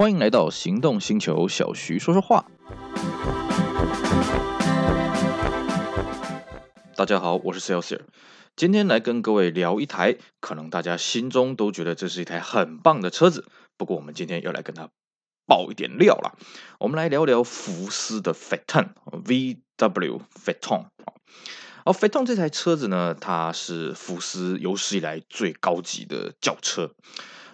欢迎来到行动星球，小徐说说话。大家好，我是 Celsius，今天来跟各位聊一台可能大家心中都觉得这是一台很棒的车子，不过我们今天要来跟它爆一点料了。我们来聊聊福斯的 Phaeton VW Phaeton。哦，Phaeton 这台车子呢，它是福斯有史以来最高级的轿车。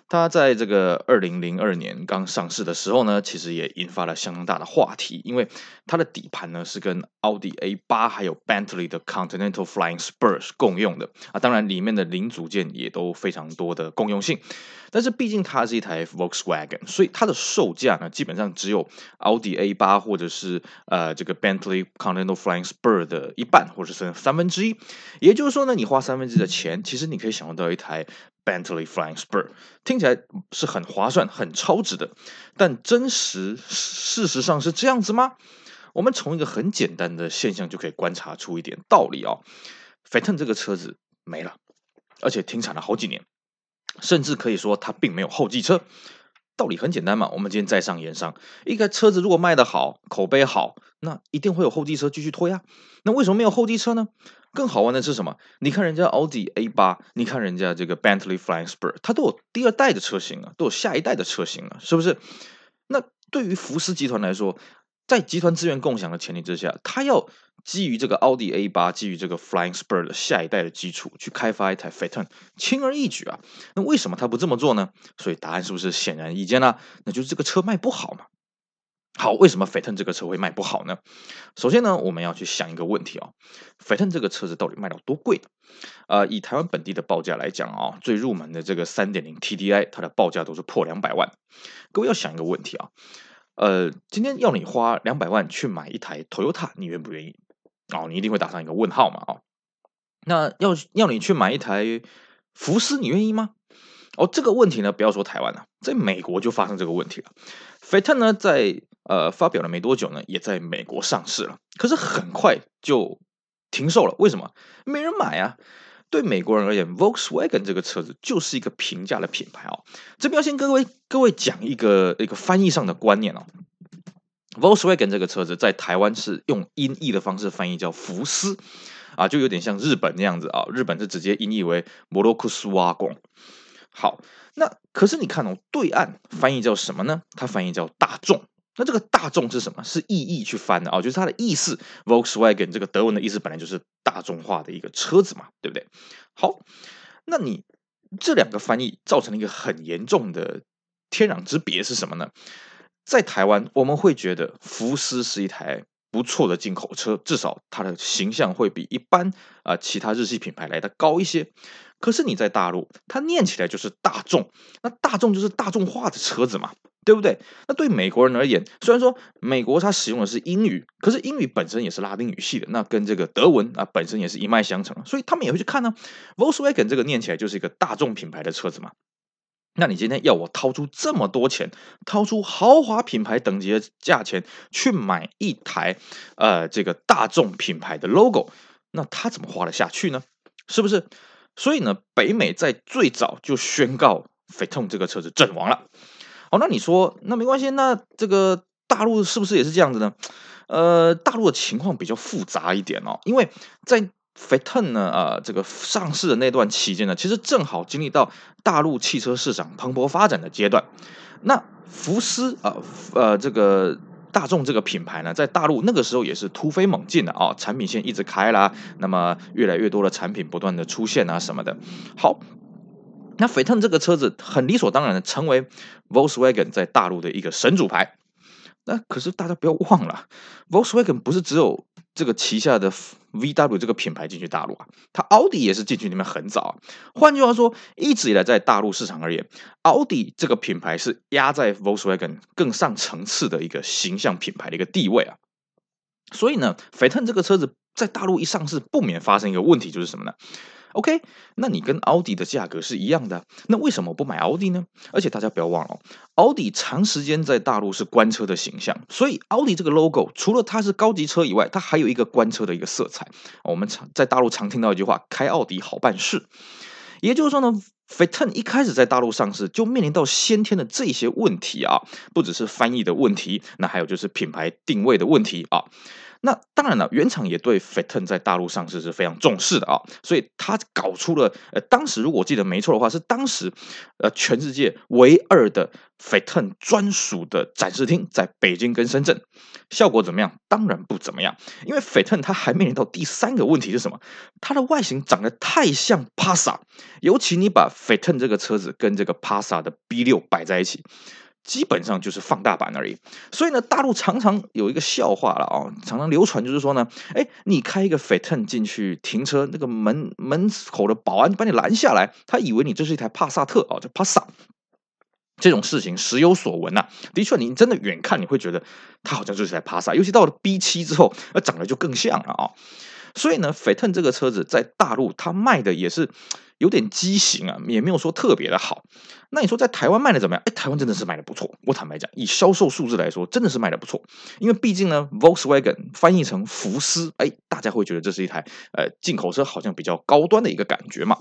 它在这个二零零二年刚上市的时候呢，其实也引发了相当大的话题，因为它的底盘呢是跟奥迪 A 八还有 Bentley 的 Continental Flying Spur 共用的。啊，当然里面的零组件也都非常多的共用性，但是毕竟它是一台 Volkswagen，所以它的售价呢基本上只有奥迪 A 八或者是呃这个 Bentley Continental Flying Spur 的一半或者是三分之一，也就是说呢，你花三分之一的钱，其实你可以享受到一台。Bentley Flying Spur 听起来是很划算、很超值的，但真实事实上是这样子吗？我们从一个很简单的现象就可以观察出一点道理哦。Phaeton 这个车子没了，而且停产了好几年，甚至可以说它并没有后继车。道理很简单嘛，我们今天在上言商，一个车子如果卖得好，口碑好，那一定会有后继车继续推呀。那为什么没有后继车呢？更好玩的是什么？你看人家奥迪 A 八，你看人家这个 Bentley Flying Spur，它都有第二代的车型啊，都有下一代的车型啊，是不是？那对于福斯集团来说，在集团资源共享的前提之下，它要基于这个奥迪 A 八，基于这个 Flying Spur 的下一代的基础去开发一台 Phaeton，轻而易举啊。那为什么他不这么做呢？所以答案是不是显然易见呢？那就是这个车卖不好嘛。好，为什么斐腾这个车会卖不好呢？首先呢，我们要去想一个问题哦斐腾这个车子到底卖到多贵？呃，以台湾本地的报价来讲啊、哦，最入门的这个三点零 TDI，它的报价都是破两百万。各位要想一个问题啊，呃，今天要你花两百万去买一台 Toyota，你愿不愿意？哦，你一定会打上一个问号嘛，哦，那要要你去买一台福斯，你愿意吗？哦，这个问题呢，不要说台湾了，在美国就发生这个问题了。斐腾呢，在呃，发表了没多久呢，也在美国上市了。可是很快就停售了，为什么？没人买啊！对美国人而言，Volkswagen 这个车子就是一个平价的品牌哦。这边要先各位各位讲一个一个翻译上的观念哦。Volkswagen 这个车子在台湾是用音译的方式翻译叫福斯啊，就有点像日本那样子啊。日本是直接音译为摩洛克斯瓦贡。好，那可是你看哦，对岸翻译叫什么呢？它翻译叫大众。那这个大众是什么？是意译去翻的啊，就是它的意思。Volkswagen 这个德文的意思本来就是大众化的一个车子嘛，对不对？好，那你这两个翻译造成了一个很严重的天壤之别是什么呢？在台湾，我们会觉得福斯是一台不错的进口车，至少它的形象会比一般啊、其他日系品牌来的高一些。可是你在大陆，它念起来就是大众，那大众就是大众化的车子嘛。对不对？那对美国人而言，虽然说美国它使用的是英语，可是英语本身也是拉丁语系的，那跟这个德文啊本身也是一脉相承，所以他们也会去看呢。Volkswagen 这个念起来就是一个大众品牌的车子嘛。那你今天要我掏出这么多钱，掏出豪华品牌等级的价钱去买一台呃这个大众品牌的 logo，那他怎么花得下去呢？是不是？所以呢，北美在最早就宣告 Phaeton 这个车子阵亡了。好，那你说那没关系，那这个大陆是不是也是这样子呢？呃，大陆的情况比较复杂一点哦，因为在 FETON 呢，呃，这个上市的那段期间呢，其实正好经历到大陆汽车市场蓬勃发展的阶段。那福斯啊，呃，呃，这个大众这个品牌呢，在大陆那个时候也是突飞猛进的啊，哦，产品线一直开啦，那么越来越多的产品不断的出现啊什么的。好。那 Phaeton 这个车子很理所当然的成为 Volkswagen 在大陆的一个神主牌。那可是大家不要忘了，Volkswagen 不是只有这个旗下的 VW 这个品牌进去大陆啊，它奥迪也是进去里面很早啊。换句话说，一直以来在大陆市场而言，奥迪这个品牌是压在 Volkswagen 更上层次的一个形象品牌的一个地位啊。所以呢，Phaeton 这个车子在大陆一上市，不免发生一个问题，就是什么呢？OK，那你跟奥迪的价格是一样的，那为什么不买奥迪呢？而且大家不要忘了，奥迪长时间在大陆是官车的形象，所以奥迪这个 logo 除了它是高级车以外，它还有一个官车的一个色彩。我们常在大陆常听到一句话：“开奥迪好办事”，也就是说呢，Phaeton 一开始在大陆上市就面临到先天的这些问题啊，不只是翻译的问题，那还有就是品牌定位的问题啊。那当然了，原厂也对 Phaeton 在大陆上市是非常重视的啊，所以他搞出了呃，当时如果我记得没错的话，是当时呃全世界唯二的 Phaeton 专属的展示厅，在北京跟深圳，效果怎么样？当然不怎么样，因为 Phaeton 它还面临到第三个问题是什么？它的外形长得太像 Passa，尤其你把 Phaeton 这个车子跟这个 Passa 的 B6 摆在一起。基本上就是放大版而已，所以呢，大陆常常有一个笑话了啊，常常流传就是说呢，哎，你开一个 Phaeton 进去停车，那个门门口的保安把你拦下来，他以为你这是一台帕萨特啊，叫帕萨。这种事情时有所闻呐，的确，你真的远看你会觉得它好像就是台帕萨，尤其到了 B 七之后，那长得就更像了啊。所以呢，Phaeton 这个车子在大陆它卖的也是。有点畸形啊，也没有说特别的好。那你说在台湾卖的怎么样？哎，台湾真的是卖的不错。我坦白讲，以销售数字来说，真的是卖的不错。因为毕竟呢，Volkswagen 翻译成福斯，哎，大家会觉得这是一台呃进口车，好像比较高端的一个感觉嘛。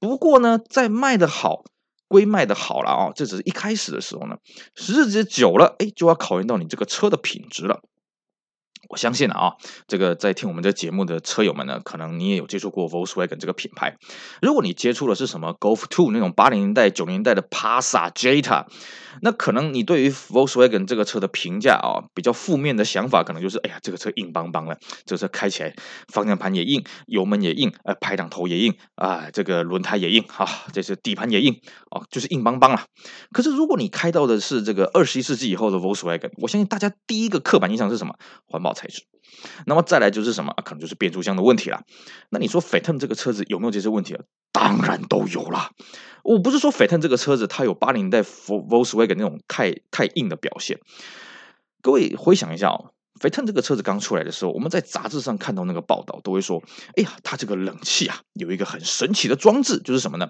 不过呢，在卖的好归卖的好了啊，这只是一开始的时候呢，时日子久了，哎，就要考验到你这个车的品质了。我相信啊，这个在听我们这节目的车友们呢，可能你也有接触过 Volkswagen 这个品牌。如果你接触的是什么 Golf Two 那种八零年代、九零年代的 passa、Jetta，那可能你对于 Volkswagen 这个车的评价啊，比较负面的想法，可能就是，哎呀，这个车硬邦邦的，这个车开起来方向盘也硬，油门也硬，呃，排挡头也硬啊，这个轮胎也硬啊，这是底盘也硬啊，就是硬邦邦了。可是如果你开到的是这个二十一世纪以后的 Volkswagen，我相信大家第一个刻板印象是什么？环保材质。那么再来就是什么？可能就是变速箱的问题了。那你说 Phaeton 这个车子有没有这些问题啊？当然都有啦。我不是说斐腾这个车子它有八零代 Volkswagen 那种太太硬的表现。各位回想一下哦斐腾这个车子刚出来的时候，我们在杂志上看到那个报道，都会说：哎呀，它这个冷气啊，有一个很神奇的装置，就是什么呢？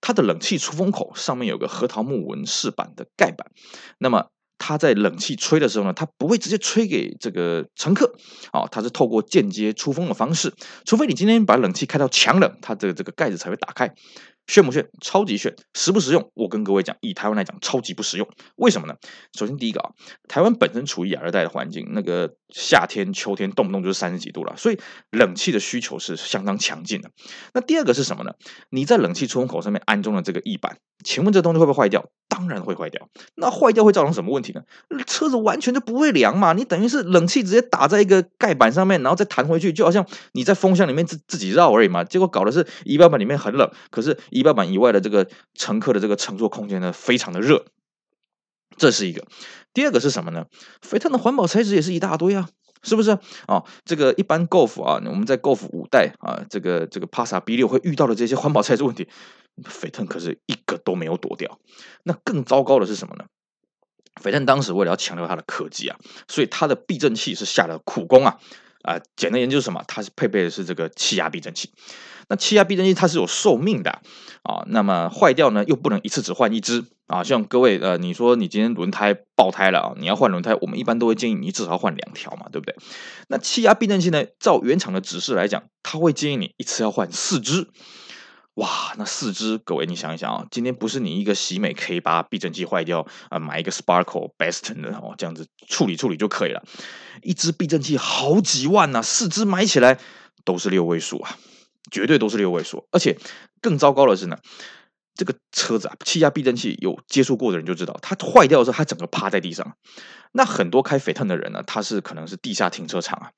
它的冷气出风口上面有个核桃木纹饰板的盖板。那么它在冷气吹的时候呢，它不会直接吹给这个乘客，啊，它是透过间接出风的方式，除非你今天把冷气开到强冷，它的这个盖子才会打开。炫不炫？超级炫！实不实用？我跟各位讲，以台湾来讲，超级不实用。为什么呢？首先第一个啊，台湾本身处于亚热带的环境，那个夏天、秋天动不动就是三十几度了，所以冷气的需求是相当强劲的。那第二个是什么呢？你在冷气出风口上面安装了这个翼板，请问这东西会不会坏掉？当然会坏掉。那坏掉会造成什么问题呢？车子完全就不会凉嘛。你等于是冷气直接打在一个盖板上面，然后再弹回去，就好像你在风箱里面自自己绕而已嘛。结果搞的是仪表板里面很冷，可是。仪表板以外的这个乘客的这个乘坐空间呢，非常的热，这是一个。第二个是什么呢？Phaeton 的环保材质也是一大堆啊，是不是？哦，这个一般 Golf 啊，我们在 Golf 五代啊，这个这个 Passat B6 会遇到的这些环保材质问题，Phaeton 可是一个都没有躲掉。那更糟糕的是什么呢？Phaeton 当时为了要强调它的科技啊，所以它的避震器是下了苦功啊。啊，简单研究什么？它是配备的是这个气压避震器。那气压避震器它是有寿命的啊，那么坏掉呢又不能一次只换一只啊。像各位呃，你说你今天轮胎爆胎了啊，你要换轮胎，我们一般都会建议你至少换两条嘛，对不对？那气压避震器呢，照原厂的指示来讲，它会建议你一次要换四只。哇，那四只，各位你想一想啊，今天不是你一个喜美 K 八避震器坏掉啊，买一个 Sparkle Beston 的哦，这样子处理处理就可以了。一只避震器好几万呐，四只买起来都是六位数啊，绝对都是六位数。而且更糟糕的是呢。这个车子啊，气压避震器有接触过的人就知道，它坏掉的时候，它整个趴在地上。那很多开 Phaeton 的人呢，他是可能是地下停车场啊。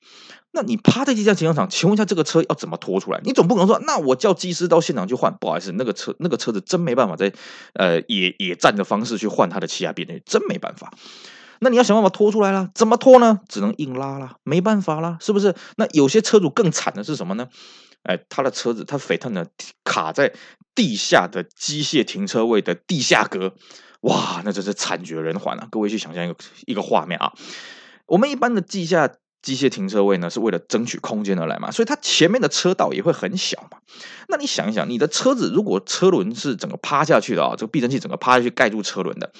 那你趴在地下停车场，请问一下，这个车要怎么拖出来？你总不可能说，那我叫技师到现场去换。不好意思，那个车那个车子真没办法在呃野野战的方式去换它的气压避震器，真没办法。那你要想办法拖出来了，怎么拖呢？只能硬拉了，没办法了，是不是？那有些车主更惨的是什么呢？哎，他的车子，他斐特呢卡在地下的机械停车位的地下格，哇，那真是惨绝人寰啊！各位去想象一个一个画面啊，我们一般的地下。机械停车位呢，是为了争取空间而来嘛，所以它前面的车道也会很小嘛。那你想一想，你的车子如果车轮是整个趴下去的啊，这个避震器整个趴下去盖住车轮的，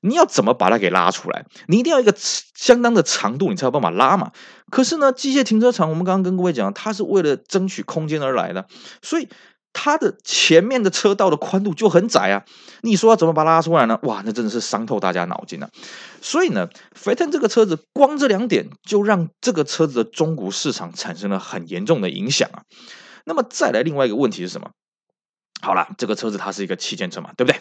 你要怎么把它给拉出来？你一定要一个相当的长度，你才有办法拉嘛。可是呢，机械停车场我们刚刚跟各位讲，它是为了争取空间而来的，所以它的前面的车道的宽度就很窄啊，你说要怎么把它拉出来呢？哇，那真的是伤透大家脑筋了。所以呢，Phaeton 这个车子光这两点就让这个车子的中古市场产生了很严重的影响啊。那么再来另外一个问题是什么？好了，这个车子它是一个旗舰车嘛，对不对？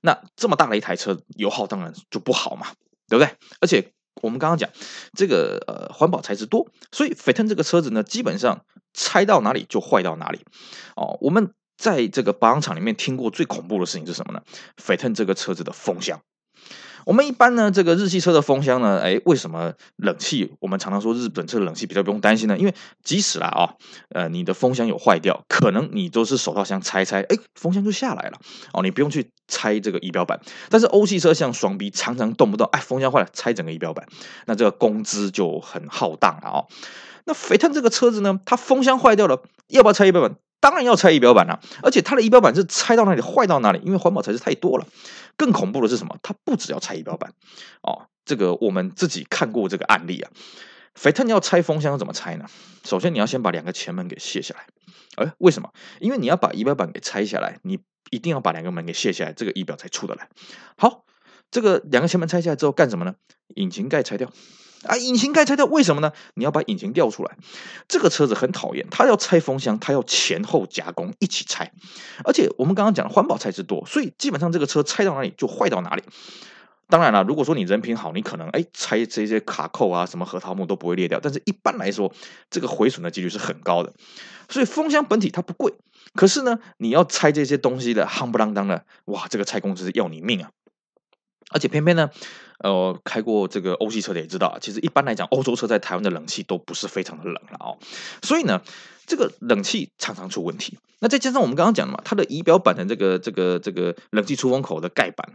那这么大的一台车，油耗当然就不好嘛，对不对？而且我们刚刚讲这个呃环保材质多，所以斐腾这个车子呢，基本上拆到哪里就坏到哪里哦。我们在这个保养厂里面听过最恐怖的事情是什么呢斐腾这个车子的风箱。我们一般呢，这个日系车的风箱呢，哎，为什么冷气？我们常常说日本车冷气比较不用担心呢？因为即使啦啊、哦，呃，你的风箱有坏掉，可能你都是手套箱拆拆，哎，风箱就下来了哦，你不用去拆这个仪表板。但是欧系车像双 B，常常动不动哎，风箱坏了拆整个仪表板，那这个工资就很浩荡了哦。那 Phaeton 这个车子呢，它风箱坏掉了，要不要拆仪表板？当然要拆仪表板了，而且它的仪表板是拆到哪里坏到哪里，因为环保材质太多了。更恐怖的是什么？它不只要拆仪表板哦，这个我们自己看过这个案例啊。福特你要拆风箱要怎么拆呢？首先你要先把两个前门给卸下来。哎，为什么？因为你要把仪表板给拆下来，你一定要把两个门给卸下来，这个仪表才出得来。好，这个两个前门拆下来之后干什么呢？引擎盖拆掉。啊，引擎盖拆掉，为什么呢？你要把引擎调出来。这个车子很讨厌，它要拆风箱，它要前后夹攻一起拆。而且我们刚刚讲的环保材质多，所以基本上这个车拆到哪里就坏到哪里。当然了，如果说你人品好，你可能哎拆这些卡扣啊，什么核桃木都不会裂掉。但是一般来说，这个毁损的几率是很高的。所以风箱本体它不贵，可是呢，你要拆这些东西的夯不啷当的，哇，这个拆工资要你命啊！而且偏偏呢，呃，开过这个欧系车的也知道，其实一般来讲，欧洲车在台湾的冷气都不是非常的冷了哦。所以呢，这个冷气常常出问题。那再加上我们刚刚讲的嘛，它的仪表板的这个这个这个冷气出风口的盖板，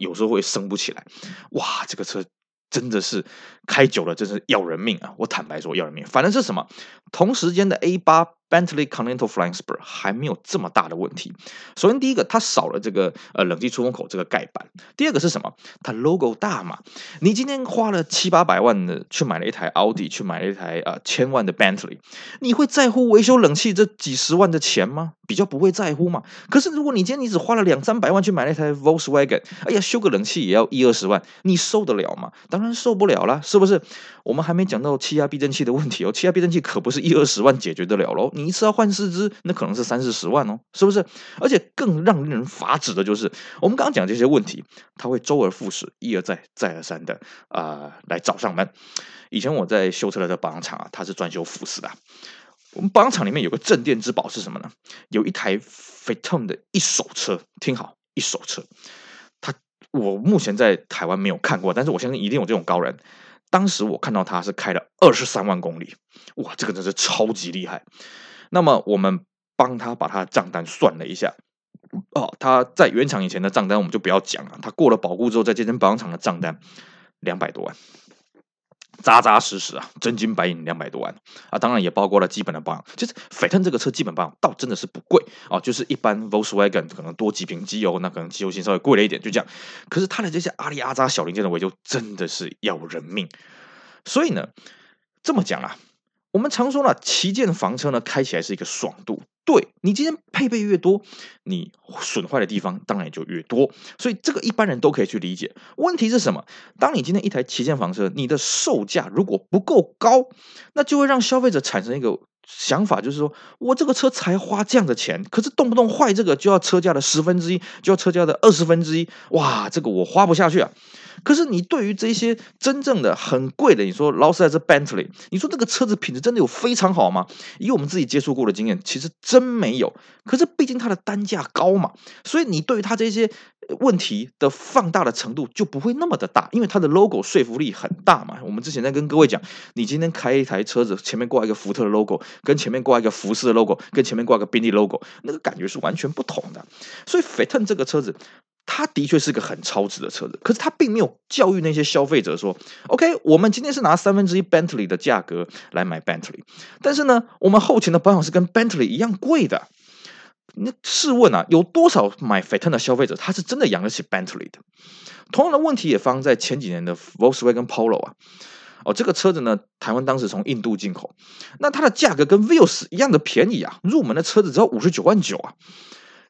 有时候会升不起来。哇，这个车真的是开久了，真是要人命啊！我坦白说，要人命。反正是什么，同时间的 A 八。Bentley Continental Flying Spur 还没有这么大的问题。首先，第一个，它少了这个呃冷气出风口这个盖板。第二个是什么？它 logo 大嘛。你今天花了七八百万的去买了一台奥迪，去买了一台呃千万的 Bentley，你会在乎维修冷气这几十万的钱吗？比较不会在乎嘛。可是如果你今天你只花了两三百万去买了一台 Volkswagen，哎呀，修个冷气也要一二十万，你受得了吗？当然受不了啦，是不是？我们还没讲到气压避震器的问题哦，气压避震器可不是一二十万解决得了喽。你一次要换四支，那可能是三四十万哦，是不是？而且更让人发指的就是，我们刚刚讲这些问题，他会周而复始，一而再，再而三的啊、来找上门。以前我在修车的保养厂啊，他是专修福斯的。我们保养厂里面有个镇店之宝是什么呢？有一台 Phaeton 的一手车，听好，一手车。他我目前在台湾没有看过，但是我相信一定有这种高人。当时我看到他是开了二十三万公里，哇，这个真是超级厉害。那么我们帮他把他的账单算了一下，哦，他在原厂以前的账单我们就不要讲了，他过了保固之后，在这间保养厂的账单两百多万。扎扎实实啊，真金白银两百多万啊，当然也包括了基本的保养。其实斐腾这个车基本保养倒真的是不贵啊，就是一般 Volkswagen 可能多几瓶机油，那可能机油性稍微贵了一点，就这样。可是他的这些阿里阿扎小零件的维修真的是要人命。所以呢，这么讲啊，我们常说呢，旗舰房车呢开起来是一个爽度。对，你今天配备越多，你损坏的地方当然也就越多，所以这个一般人都可以去理解。问题是什么？当你今天一台旗舰房车，你的售价如果不够高，那就会让消费者产生一个想法，就是说我这个车才花这样的钱，可是动不动坏这个就要车价的十分之一，就要车价的二十分之一，哇，这个我花不下去啊。可是你对于这些真正的很贵的，你说劳斯莱斯 Bentley，你说这个车子品质真的有非常好吗？以我们自己接触过的经验，其实真没有。可是毕竟它的单价高嘛，所以你对于它这些问题的放大的程度就不会那么的大，因为它的 logo 说服力很大嘛。我们之前在跟各位讲，你今天开一台车子，前面挂一个福特的 logo，跟前面挂一个福斯的 logo，跟前面挂个宾利 logo，那个感觉是完全不同的。所以 f e t o n 这个车子。它的确是个很超值的车子，可是它并没有教育那些消费者说：“OK，我们今天是拿三分之一 Bentley 的价格来买 Bentley，但是呢，我们后勤的保养是跟 Bentley 一样贵的。”那试问啊，有多少买 Phaeton 的消费者他是真的养得起 Bentley 的？同样的问题也放在前几年的 Volkswagen Polo 啊。哦，这个车子呢，台湾当时从印度进口，那它的价格跟 Vios 一样的便宜啊，入门的车子只要五十九万九啊。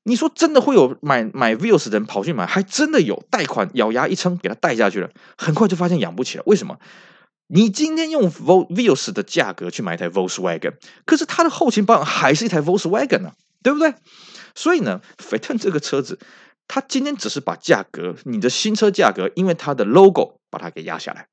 你说真的会有买买 Vios 的人跑去买，还真的有贷款咬牙一撑给他贷下去了，很快就发现养不起了。为什么？你今天用 Vios 的价格去买一台 Volkswagen，可是它的后勤保养还是一台 Volkswagen 呢，对不对？所以呢，Phaeton 这个车子，它今天只是把价格，你的新车价格，因为它的 logo 把它给压下来。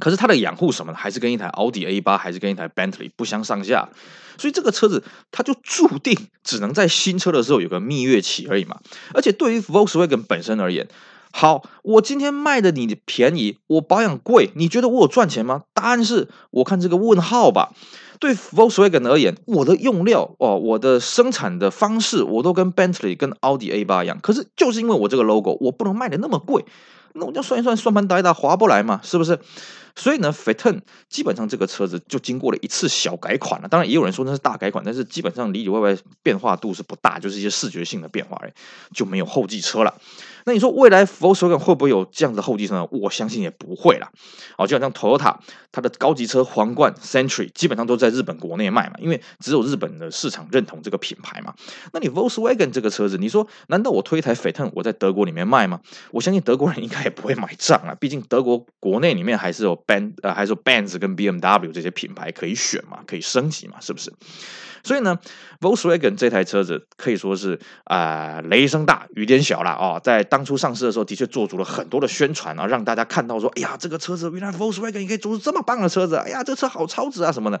可是它的养护什么的，还是跟一台奥迪 A 八，还是跟一台 Bentley 不相上下。所以这个车子它就注定只能在新车的时候有个蜜月期而已嘛。而且对于 Volkswagen 本身而言，好，我今天卖的你便宜，我保养贵，你觉得我有赚钱吗？答案是我看这个问号吧。对 Volkswagen 而言，我的用料哦，我的生产的方式，我都跟 Bentley 跟奥迪 A 八一样。可是就是因为我这个 logo，我不能卖的那么贵。那我就算一算，算盘打一打，划不来嘛，是不是？所以呢，Phaeton 基本上这个车子就经过了一次小改款了。当然，也有人说那是大改款，但是基本上里里外外变化度是不大，就是一些视觉性的变化，而已，就没有后继车了。那你说未来 Volkswagen 会不会有这样的后继车呢？我相信也不会了。哦，就好像 Toyota 它的高级车皇冠 Century 基本上都在日本国内卖嘛，因为只有日本的市场认同这个品牌嘛。那你 Volkswagen 这个车子，你说难道我推一台 Phaeton 我在德国里面卖吗？我相信德国人应该也不会买账啊，毕竟德国国内里面还是有 Ben 呃，还是有 Benz 跟 BMW 这些品牌可以选嘛，可以升级嘛，是不是？所以呢，Volkswagen 这台车子可以说是啊、雷声大雨点小了哦。在当初上市的时候，的确做足了很多的宣传啊，让大家看到说，哎呀，这个车子原来 Volkswagen 也可以做出这么棒的车子，哎呀，这车好超值啊什么的。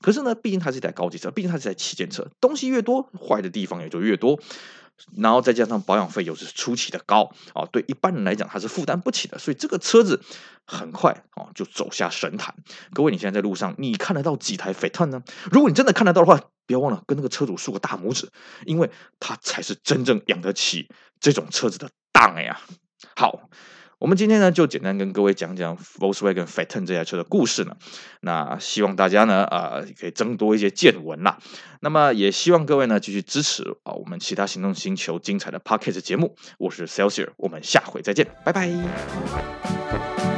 可是呢，毕竟它是一台高级车，毕竟它是一台旗舰车，东西越多，坏的地方也就越多。然后再加上保养费又是出奇的高啊，对一般人来讲他是负担不起的，所以这个车子很快啊就走下神坛。各位，你现在在路上，你看得到几台斐特呢？如果你真的看得到的话，不要忘了跟那个车主竖个大拇指，因为他才是真正养得起这种车子的档呀。好。我们今天呢，就简单跟各位讲讲 Volkswagen f a t o n 这台车的故事呢。那希望大家呢，呃，可以增多一些见闻啦。那么也希望各位呢，继续支持啊，我们其他行动星球精彩的 Pocket 节目。我是 Celsius，我们下回再见，拜拜。